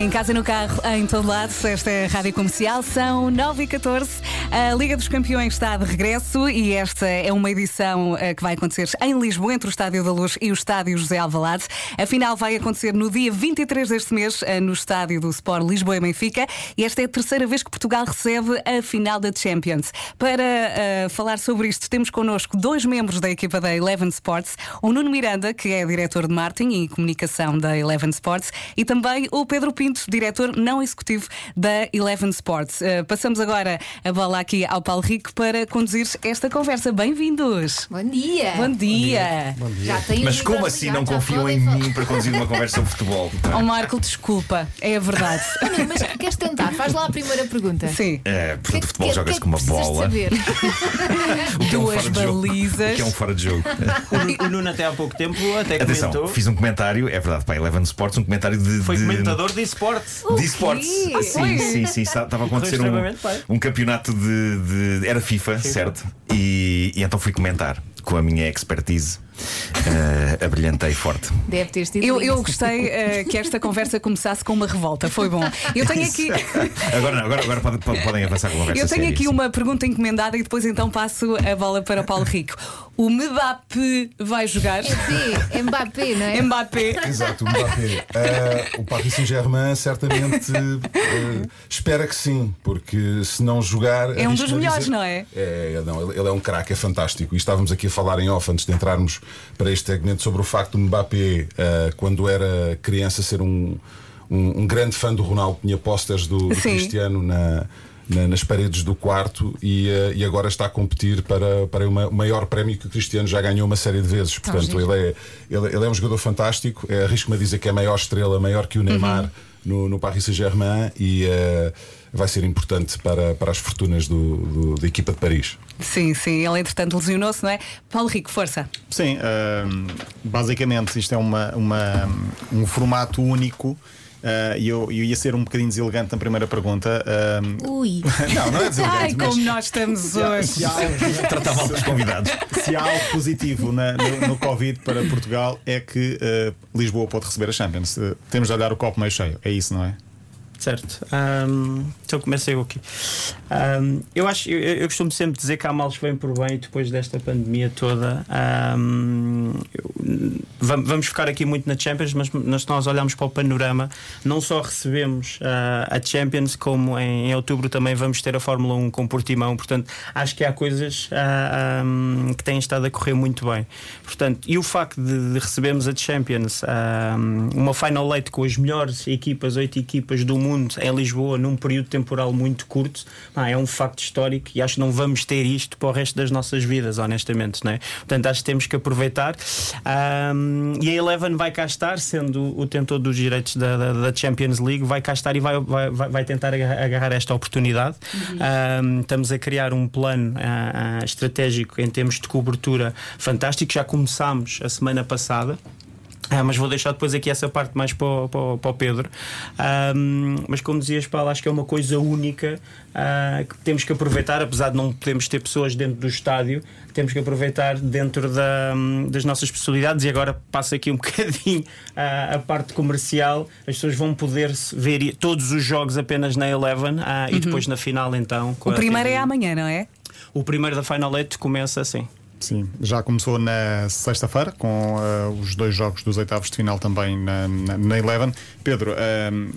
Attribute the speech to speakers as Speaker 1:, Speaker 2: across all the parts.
Speaker 1: Em casa, no carro, em todo lado, esta é a Rádio Comercial, são 9 e 14 A Liga dos Campeões está de regresso e esta é uma edição eh, que vai acontecer em Lisboa, entre o Estádio da Luz e o Estádio José Alvalade. A final vai acontecer no dia 23 deste mês, eh, no Estádio do Sport Lisboa e Benfica. E esta é a terceira vez que Portugal recebe a final da Champions. Para uh, falar sobre isto, temos connosco dois membros da equipa da Eleven Sports: o Nuno Miranda, que é diretor de marketing e comunicação da Eleven Sports, e também o Pedro Pinto Pinto, diretor não executivo da Eleven Sports. Uh, passamos agora a bola aqui ao Paulo Rico para conduzir esta conversa. Bem-vindos.
Speaker 2: Bom dia.
Speaker 1: Bom dia.
Speaker 3: Bom dia. Mas como assim não confiam em mim para conduzir uma conversa sobre futebol?
Speaker 1: Oh, Marco, desculpa, é a verdade.
Speaker 2: Não, mas queres tentar? Faz lá a primeira pergunta.
Speaker 1: Sim.
Speaker 3: É, portanto, que, futebol joga-se com uma bola.
Speaker 2: Saber?
Speaker 3: o que
Speaker 1: Duas
Speaker 3: é um
Speaker 1: balizas.
Speaker 3: O que é um fora de jogo.
Speaker 4: O, o Nuno até há pouco tempo até
Speaker 3: Atenção,
Speaker 4: comentou.
Speaker 3: fiz um comentário, é verdade, para a Eleven Sports, um comentário de.
Speaker 4: Foi
Speaker 3: de...
Speaker 4: comentador de esportes.
Speaker 3: De esportes.
Speaker 1: Oi.
Speaker 3: Sim, sim, sim. Estava a acontecer um, um campeonato de, de- Era FIFA, certo? E, e então fui comentar com a minha expertise. Eh, abrilhantei forte.
Speaker 2: Deve ter sido.
Speaker 1: Eu, eu gostei eh, que esta conversa começasse com uma revolta, foi bom. Eu tenho aqui.
Speaker 3: Agora não, agora, agora podem, podem avançar com a conversa.
Speaker 1: Eu tenho
Speaker 3: séria,
Speaker 1: aqui
Speaker 3: sim.
Speaker 1: uma pergunta encomendada e depois então passo a bola para o Paulo Rico. O Mbappé vai jogar?
Speaker 2: Mbappé, Mbappé, não é?
Speaker 1: Mbappé.
Speaker 5: Exato, o Mbappé. Eh, o Paris Saint-Germain certamente eh, espera que sim, porque se não jogar.
Speaker 1: É um dos melhores,
Speaker 5: dizer-
Speaker 1: não é?
Speaker 5: É, não, ele, ele é um craque, é fantástico. E estávamos aqui a falar em off antes de entrarmos para este segmento sobre o facto do Mbappé, eh, quando era criança, ser um, um, um grande fã do Ronaldo, tinha posters do, do. Cristiano na. na- nas paredes do quarto e, eh, e agora está a competir para, para uma- o maior prémio que o Cristiano já ganhou uma série de vezes. Portanto,
Speaker 2: giro.
Speaker 5: ele é, ele, ele é um jogador fantástico. É, Arrisco-me a dizer que é a maior estrela, maior que o Neymar
Speaker 1: Uhum.
Speaker 5: No, no Paris Saint-Germain e eh, vai ser importante para, para as fortunas do, do- da equipa de Paris.
Speaker 1: Sim, sim, ele entretanto lesionou-se, não é? Paulo Rico, força.
Speaker 6: Sim, ahm, basicamente isto é uma, uma- um formato único. Ah, E eu, eu ia ser um bocadinho deselegante na primeira pergunta. ahm,
Speaker 2: Ui.
Speaker 6: não, não é deselegante.
Speaker 1: Ai,
Speaker 6: mas
Speaker 1: como nós estamos hoje.
Speaker 6: se há, algo-
Speaker 3: Tratar mal dos convidados.
Speaker 6: se há algo positivo na- no, no Covid para Portugal é que ah, Lisboa pode receber a Champions. Ah, temos de olhar o copo meio cheio. É isso, não é?
Speaker 4: Certo. Ahm, então comecei eu aqui. Ahm, eu acho, eu, eu costumo sempre dizer que há males que vêm por bem depois desta pandemia toda. Ahm, eu- vam- vamos ficar aqui muito na Champions, mas, se nós olharmos para o panorama, não só recebemos ah, a Champions, como em, em outubro também vamos ter a Fórmula 1 com Portimão. Portanto, acho que há coisas ah, ahm, que têm estado a correr muito bem. Portanto, e o facto de, de recebermos a Champions, uma final eight com as melhores equipas, oito equipas do mundo em Lisboa, num período temporal muito curto, é um facto histórico e acho que não vamos ter isto para o resto das nossas vidas, honestamente. Não é? Portanto, acho que temos que aproveitar. Ahm, e a Eleven vai cá estar, sendo o tentor dos direitos da, da- da Champions League, vai cá estar e vai, vai, vai- tentar agarrar esta oportunidade. Ahm, estamos a criar um plano ah, estratégico em termos de cobertura fantástico. Já começámos a semana passada. Ah, mas vou deixar depois aqui essa parte mais para o, para o- para o Pedro. Ahm, mas como dizias, Paulo, acho que é uma coisa única ah, que temos que aproveitar, apesar de não podermos ter pessoas dentro do estádio, temos que aproveitar dentro da- das nossas possibilidades. E agora passo aqui um bocadinho ah, a parte comercial. As pessoas vão poder ver todos os jogos apenas na Eleven ah, e depois na final, então.
Speaker 1: O primeiro é
Speaker 4: TV.
Speaker 1: amanhã, não é?
Speaker 4: O primeiro da Final Eight começa assim.
Speaker 6: Sim, já começou na sexta-feira com ah, os dois jogos dos oitavos de final também na, na, na Eleven. Pedro, ahm,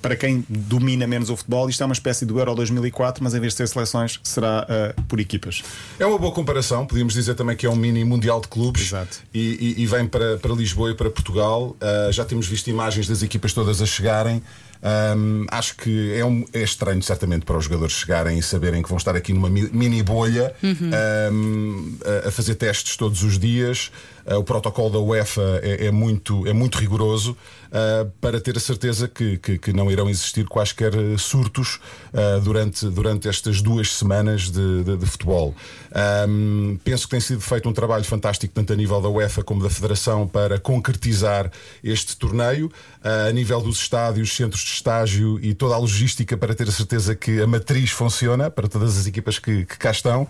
Speaker 6: para quem domina menos o futebol, isto é uma espécie do Euro 2004, mas em vez de ser seleções, será ah, por equipas.
Speaker 5: É uma boa comparação, podíamos dizer também que é um mini mundial de clubes
Speaker 6: Exato.
Speaker 5: E, e- e vem para, para Lisboa e para Portugal. Ah, já temos visto imagens das equipas todas a chegarem. Ahm, acho que é, um- é estranho, certamente, para os jogadores chegarem e saberem que vão estar aqui numa mi- mini bolha ahm, a, a fazer testes todos os dias. Ah, o protocolo da UEFA é, é muito, é muito rigoroso ah, para ter a certeza que, que- que não irão existir quaisquer eh, surtos ah, durante, durante estas duas semanas de, de- de futebol. Ahm, penso que tem sido feito um trabalho fantástico, tanto a nível da UEFA como da Federação, para concretizar este torneio. Ah, a nível dos estádios, centros de estágio e toda a logística para ter a certeza que a matriz funciona para todas as equipas que, que cá estão.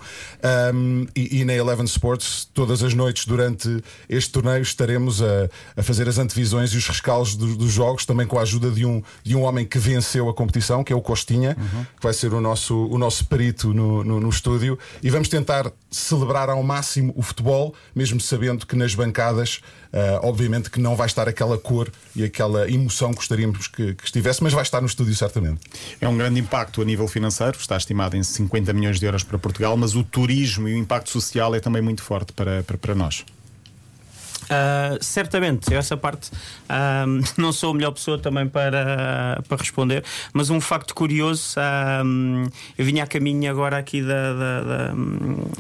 Speaker 5: Um, e, e, na Eleven Sports, todas as noites durante este torneio, estaremos a, a fazer as antevisões e os rescaldos do, dos jogos, também com a ajuda de um, de um homem que venceu a competição, que é o Costinha, uhum. que vai ser o nosso, o nosso perito no, no, no estúdio. E vamos tentar celebrar ao máximo o futebol, mesmo sabendo que nas bancadas, uh, obviamente, que não vai estar aquela cor e aquela emoção que gostaríamos que, que, estivesse, mas vai estar no estúdio certamente.
Speaker 6: É um grande impacto a nível financeiro, está estimado em 50 milhões de euros para Portugal, mas o turismo e o impacto social é também muito forte para, para, para nós.
Speaker 4: Uh, certamente, essa parte uh, não sou a melhor pessoa também para, para responder, mas um facto curioso: uh, eu vinha a caminho agora aqui da, da, da,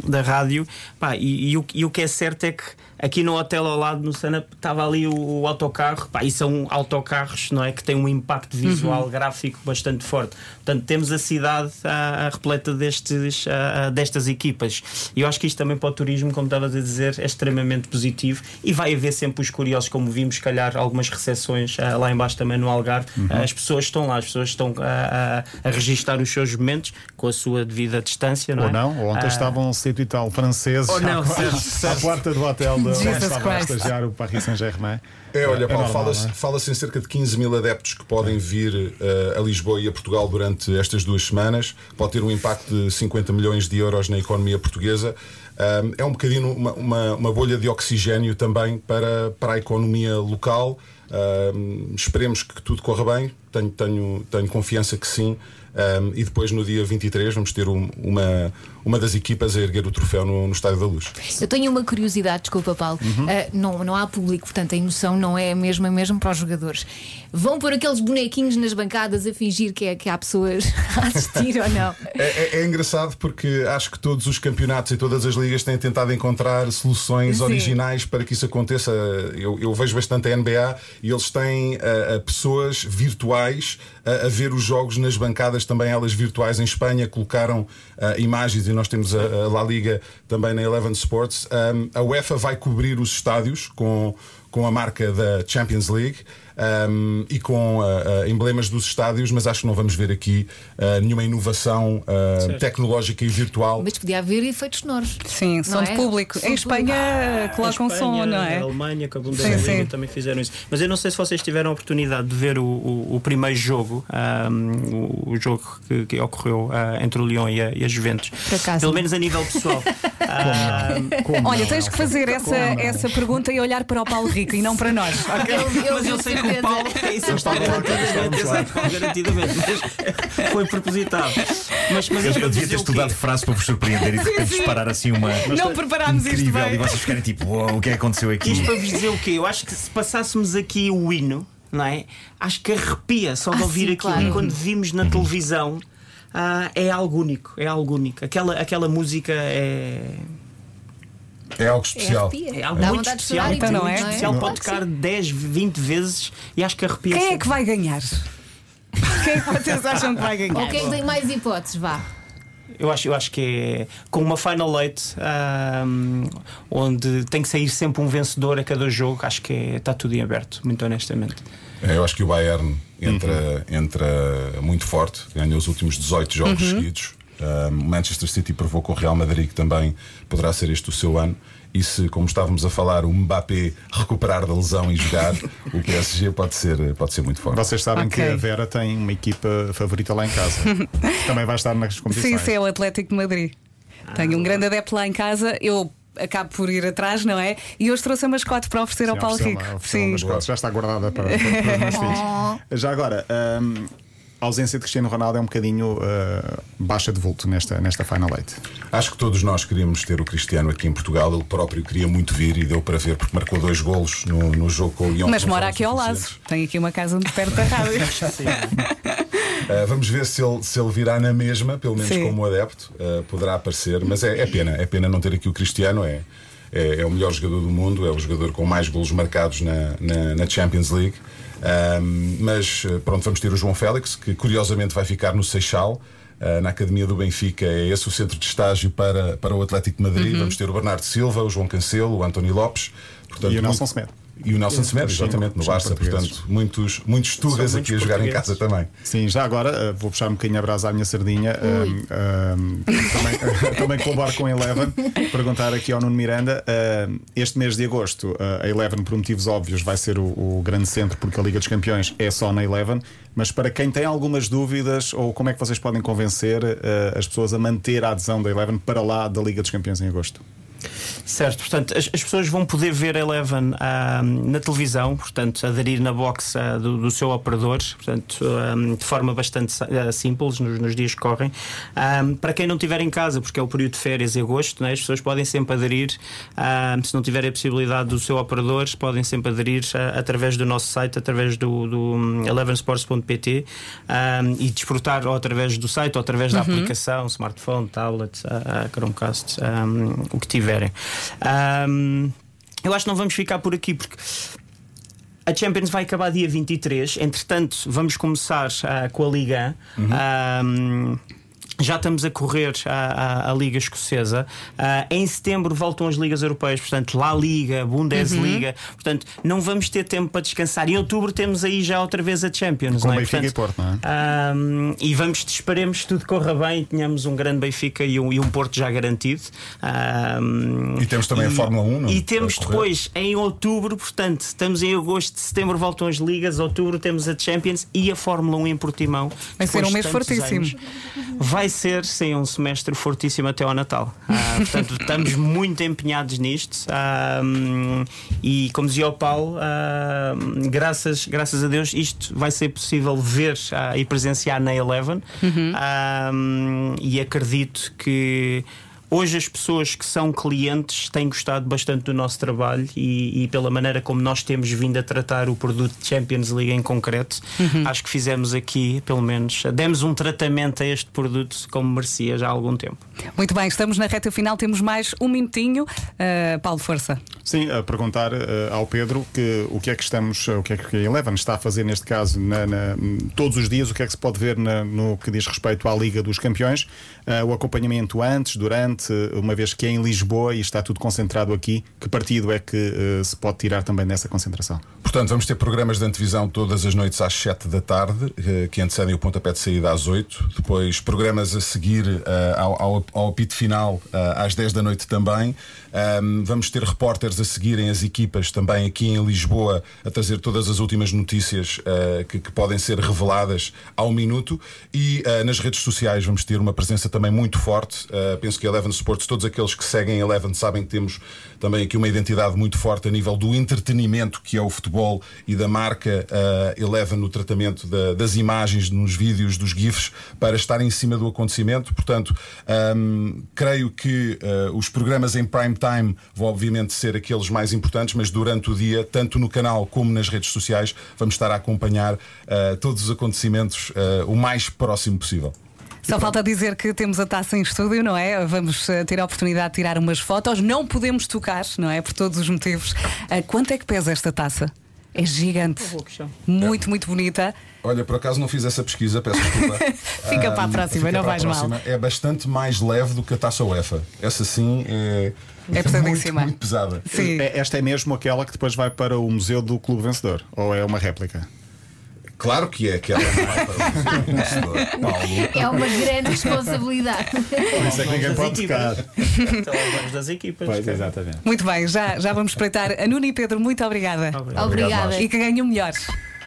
Speaker 4: da rádio, pá, e, e, o, e o que é certo é que aqui no hotel ao lado, no Sana, estava ali o, o autocarro, pá, e são autocarros não é, que têm um impacto visual, uhum. gráfico bastante forte. Portanto, temos a cidade a, a repleta destes, a, a, destas equipas. E eu acho que isto também para o turismo, como estavas a dizer, é extremamente positivo e vai haver sempre os curiosos, como vimos, se calhar, algumas recepções uh, lá embaixo também no Algarve. Uhum. Uh, as pessoas estão lá, as pessoas estão a, a, registar os seus momentos com a sua devida distância, não
Speaker 6: ou
Speaker 4: é?
Speaker 6: não, ontem uh, estavam um sítio e tal franceses
Speaker 4: ou não,
Speaker 6: à, à porta do hotel do estava a estagiar o Paris Saint-Germain.
Speaker 5: É, olha, é Paulo, fala-se é? fala em cerca de 15 mil adeptos que podem vir uh, a Lisboa e a Portugal durante estas duas semanas. Pode ter um impacto de 50 milhões de euros na economia portuguesa. É um bocadinho uma, uma, uma, bolha de oxigênio também para, para a economia local. Um, esperemos que tudo corra bem. Tenho, tenho, tenho confiança que sim. Um, e depois no dia 23 vamos ter um, uma, uma das equipas a erguer o troféu no, no Estádio da Luz.
Speaker 2: Eu tenho uma curiosidade, desculpa, Paulo. Uhum. Uh, não, não há público, portanto a emoção não é a mesma mesmo para os jogadores. Vão pôr aqueles bonequinhos nas bancadas a fingir que, é, que há pessoas a assistir ou não?
Speaker 5: É, é, é, engraçado porque acho que todos os campeonatos e todas as ligas têm tentado encontrar soluções Sim. originais para que isso aconteça. Eu, eu vejo bastante a NBA e eles têm uh, pessoas virtuais a, a, ver os jogos nas bancadas, também elas virtuais em Espanha, colocaram uh, imagens e nós temos a, a La Liga também na Eleven Sports. Um, a UEFA vai cobrir os estádios com, com a marca da Champions League um, e com uh, uh, emblemas dos estádios, mas acho que não vamos ver aqui uh, nenhuma inovação tecnológica e virtual.
Speaker 2: Mas podia haver efeitos sonoros.
Speaker 1: Sim, som de é? público. Som em Espanha ah, colocam Espanha, som, não é?
Speaker 4: A Alemanha, com a Bundesliga também fizeram isso. Mas eu não sei se vocês tiveram a oportunidade de ver o, o, o primeiro jogo, um, o, o, jogo que, que ocorreu entre o Lyon e a, e a Juventus. Pelo menos a nível pessoal.
Speaker 1: Como Como Olha, tens que fazer essa, essa pergunta e olhar para o Paulo Rico e não para nós.
Speaker 4: Okay? Eu, eu, mas eu sei que o Paulo é isso. Está garantidamente, garantidamente, mas foi propositado.
Speaker 3: Mas, mas eu, eu devia ter estudado frases para vos surpreender e de repente disparar assim uma.
Speaker 1: Não preparámos
Speaker 3: isto bem. E vocês ficarem tipo, o que é que aconteceu aqui?
Speaker 4: Isto para vos dizer o quê? Eu acho que se passássemos aqui o hino, não é? Acho que arrepia só de ah, ouvir sim, aquilo. Claro. E quando vimos na televisão. Ah, é algo único, é algo único. Aquela, aquela música é.
Speaker 5: É algo especial.
Speaker 4: É, é algo muito especial. Então, não é? especial. Pode tocar 10, 20 vezes e acho que arrepia.
Speaker 1: Quem é que vai ganhar? Quem é que vocês acham que vai ganhar?
Speaker 2: Ou quem tem mais hipóteses? Vá.
Speaker 4: Eu acho, eu acho que é com uma final eight um, onde tem que sair sempre um vencedor a cada jogo, acho que é, está tudo em aberto, muito honestamente.
Speaker 5: É, eu acho que o Bayern entra, uhum. entra muito forte, ganhou os últimos 18 jogos uhum. seguidos. O Manchester City provou com o Real Madrid que também poderá ser este o seu ano. E se, como estávamos a falar, o Mbappé recuperar da lesão e jogar, o PSG pode ser, pode ser muito forte.
Speaker 6: Vocês sabem okay. que a Vera tem uma equipa favorita lá em casa. também vai estar nas competições.
Speaker 1: Sim, sim, é o Atlético de Madrid. Tenho um grande adepto lá em casa. Eu acabo por ir atrás, não é? E hoje trouxe a mascote para oferecer Sim, ao Paulo Rico.
Speaker 6: Sim, mascote já está guardada para, para, para os meus filhos. Já agora, um, a ausência de Cristiano Ronaldo é um bocadinho uh, baixa de vulto nesta, nesta Final Eight.
Speaker 5: Acho que todos nós queríamos ter o Cristiano aqui em Portugal. Ele próprio queria muito vir e deu para ver, porque marcou dois golos no, no jogo com o Lyon.
Speaker 1: Mas mora aqui ao lado. Tem aqui uma casa muito perto da rádio.
Speaker 5: Uh, vamos ver se ele, se ele virá na mesma, pelo menos Sim. como adepto, uh, poderá aparecer. Mas é, é, pena, é pena não ter aqui o Cristiano. É, é, é, o melhor jogador do mundo, é o jogador com mais golos marcados na, na, na Champions League. Um, mas eh, pronto, vamos ter o João Félix, que curiosamente vai ficar no Seixal. Uh, na Academia do Benfica é esse o centro de estágio para, para o Atlético de Madrid. Uhum. Vamos ter o Bernardo Silva, o João Cancelo, o António Lopes.
Speaker 6: Portanto, e o Nelson Semedo.
Speaker 5: E o Nelson Semedo, exatamente, no Barça. Portanto, muitos, muitos tugas aqui a jogar em casa também.
Speaker 6: Sim, já agora eh, vou puxar um bocadinho a brasa à minha sardinha. Um, um, também, também colaboro com a Eleven. Perguntar aqui ao Nuno Miranda: um, este mês de agosto, uh, a Eleven, por motivos óbvios, vai ser o, o grande centro, porque a Liga dos Campeões é só na Eleven. Mas para quem tem algumas dúvidas, ou como é que vocês podem convencer uh, as pessoas a manter a adesão da Eleven para lá da Liga dos Campeões em agosto?
Speaker 4: Certo, portanto, as, as pessoas vão poder ver Eleven ah, na televisão, portanto, aderir na box ah, do, do seu operador, portanto, ah, de forma bastante simples nos, nos dias que correm. Para quem não estiver em casa, porque é o período de férias e agosto, né, as pessoas podem sempre aderir, se não tiverem a possibilidade do seu operador, podem sempre aderir através do nosso site, através do, do hum, elevensports.pt e desfrutar ou através do site ou através da aplicação, smartphone, tablet, Chromecast, o que tiverem. Ahm, eu acho que não vamos ficar por aqui porque. A Champions vai acabar dia 23. Entretanto, vamos começar ah, com a Liga. Ahm, já estamos a correr a, a- a Liga Escocesa. Ah, em setembro voltam as Ligas Europeias, portanto, La Liga, Bundesliga. Portanto, não vamos ter tempo para descansar. Em outubro temos aí já outra vez a Champions.
Speaker 6: Com
Speaker 4: não é?
Speaker 6: Benfica e Porto, não é?
Speaker 4: Ahm, e vamos, esperemos que tudo corra bem e tenhamos um grande Benfica e um, e um Porto já garantido. Ahm,
Speaker 5: E temos também a Fórmula 1, não?
Speaker 4: E temos depois, em outubro, portanto, estamos em agosto, setembro voltam as ligas, outubro temos a Champions e a Fórmula 1 em Portimão.
Speaker 1: Vai ser um mês fortíssimo.
Speaker 4: anos, vai ser, sim, um semestre fortíssimo até ao Natal. Ah, portanto, estamos muito empenhados nisto. Ahm, e como dizia o Paulo, ahm, graças, graças a Deus, isto vai ser possível ver ah, e presenciar na Eleven. Ahm, e acredito que. Hoje as pessoas que são clientes têm gostado bastante do nosso trabalho e, e pela maneira como nós temos vindo a tratar o produto Champions League em concreto, acho que fizemos aqui, pelo menos, demos um tratamento a este produto como merecia já há algum tempo.
Speaker 1: Muito bem, estamos na reta final, temos mais um minutinho. Uh, Paulo, força.
Speaker 6: Sim, a perguntar eh, ao Pedro que, o que é que estamos, o que é que a Eleven está a fazer neste caso na- na- todos os dias, o que é que se pode ver na- no que diz respeito à Liga dos Campeões, eh, o acompanhamento antes, durante, uma vez que é em Lisboa e está tudo concentrado aqui, que partido é que eh, se pode tirar também dessa concentração?
Speaker 5: Portanto, vamos ter programas de antevisão todas as noites às 7 da tarde, eh, que antecedem o pontapé de saída às 8. Depois, programas a seguir eh, ao, apito final eh, às 10 da noite também. Ahm, vamos ter repórteres a seguirem as equipas também aqui em Lisboa a trazer todas as últimas notícias que, que podem ser reveladas ao minuto. E nas redes sociais vamos ter uma presença também muito forte. Penso que a Eleven Sports, todos aqueles que seguem Eleven sabem que temos também aqui uma identidade muito forte a nível do entretenimento que é o futebol e da marca eh, Eleven no tratamento da- das imagens, nos vídeos, dos GIFs, para estar em cima do acontecimento. Portanto, ahm, creio que eh, os programas em prime time vão obviamente ser aqueles mais importantes, mas durante o dia, tanto no canal como nas redes sociais, vamos estar a acompanhar eh, todos os acontecimentos o mais próximo possível.
Speaker 1: Só falta dizer que temos a taça em estúdio, não é? Vamos eh, ter a oportunidade de tirar umas fotos. Não podemos tocar, não é? Por todos os motivos. Ah, quanto é que pesa esta taça? É gigante. Muito, muito bonita.
Speaker 5: Olha, por acaso não fiz essa pesquisa, peço desculpa.
Speaker 1: Fica para a próxima,
Speaker 5: fica
Speaker 1: não
Speaker 5: para a
Speaker 1: vais mal.
Speaker 5: próxima. É bastante mais leve do que a taça UEFA. Essa sim é,
Speaker 1: É
Speaker 5: muito,
Speaker 1: pesadíssima.
Speaker 5: muito pesada.
Speaker 1: Sim.
Speaker 6: É- Esta é mesmo aquela que depois vai para o Museu do Clube Vencedor? Ou é uma réplica?
Speaker 5: Claro que é aquela. não é para o vencedor, Paulo.
Speaker 2: É uma grande responsabilidade.
Speaker 6: Por isso é que ninguém pode tocar.
Speaker 4: Então, vamos das equipas.
Speaker 6: Pois, exatamente.
Speaker 1: Muito bem, já, já vamos espreitar. A Nuno e Pedro, muito obrigada.
Speaker 2: Obrigada.
Speaker 1: E que ganhem melhores.